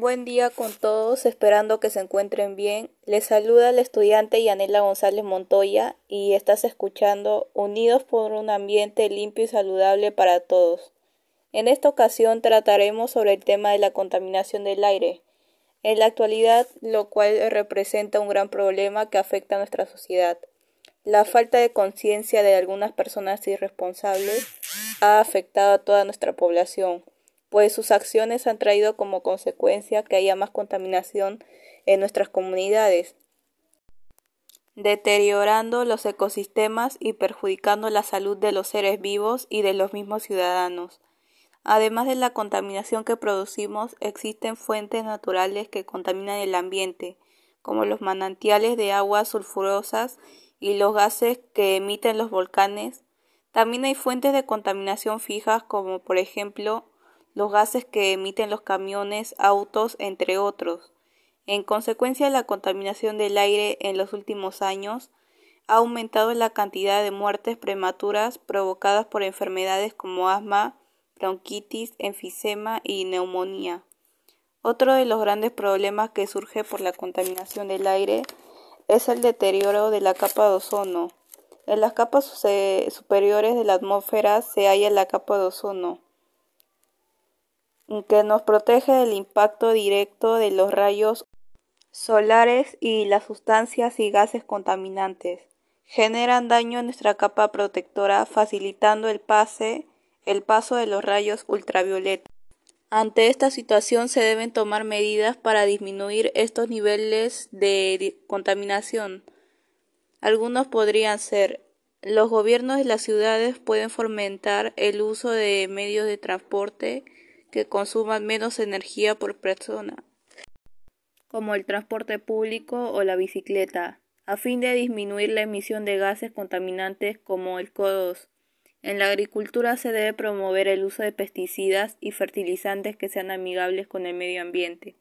Buen día con todos, esperando que se encuentren bien. Les saluda el estudiante Yanela González Montoya y estás escuchando Unidos por un ambiente limpio y saludable para todos. En esta ocasión trataremos sobre el tema de la contaminación del aire, en la actualidad, lo cual representa un gran problema que afecta a nuestra sociedad. La falta de conciencia de algunas personas irresponsables ha afectado a toda nuestra población pues sus acciones han traído como consecuencia que haya más contaminación en nuestras comunidades, deteriorando los ecosistemas y perjudicando la salud de los seres vivos y de los mismos ciudadanos. Además de la contaminación que producimos, existen fuentes naturales que contaminan el ambiente, como los manantiales de aguas sulfurosas y los gases que emiten los volcanes. También hay fuentes de contaminación fijas, como por ejemplo los gases que emiten los camiones, autos, entre otros. En consecuencia la contaminación del aire en los últimos años, ha aumentado la cantidad de muertes prematuras provocadas por enfermedades como asma, bronquitis, enfisema y neumonía. Otro de los grandes problemas que surge por la contaminación del aire es el deterioro de la capa de ozono. En las capas superiores de la atmósfera se halla la capa de ozono, que nos protege del impacto directo de los rayos solares y las sustancias y gases contaminantes. Generan daño en nuestra capa protectora facilitando el pase, el paso de los rayos ultravioleta. Ante esta situación se deben tomar medidas para disminuir estos niveles de contaminación. Algunos podrían ser los gobiernos de las ciudades pueden fomentar el uso de medios de transporte que consuman menos energía por persona, como el transporte público o la bicicleta, a fin de disminuir la emisión de gases contaminantes como el CO2. En la agricultura se debe promover el uso de pesticidas y fertilizantes que sean amigables con el medio ambiente.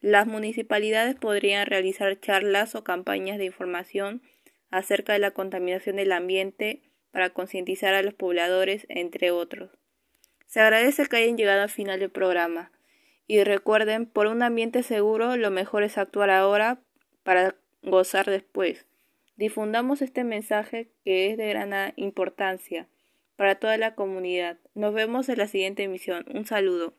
Las municipalidades podrían realizar charlas o campañas de información acerca de la contaminación del ambiente para concientizar a los pobladores, entre otros. Se agradece que hayan llegado al final del programa. Y recuerden, por un ambiente seguro, lo mejor es actuar ahora para gozar después. Difundamos este mensaje que es de gran importancia para toda la comunidad. Nos vemos en la siguiente emisión. Un saludo.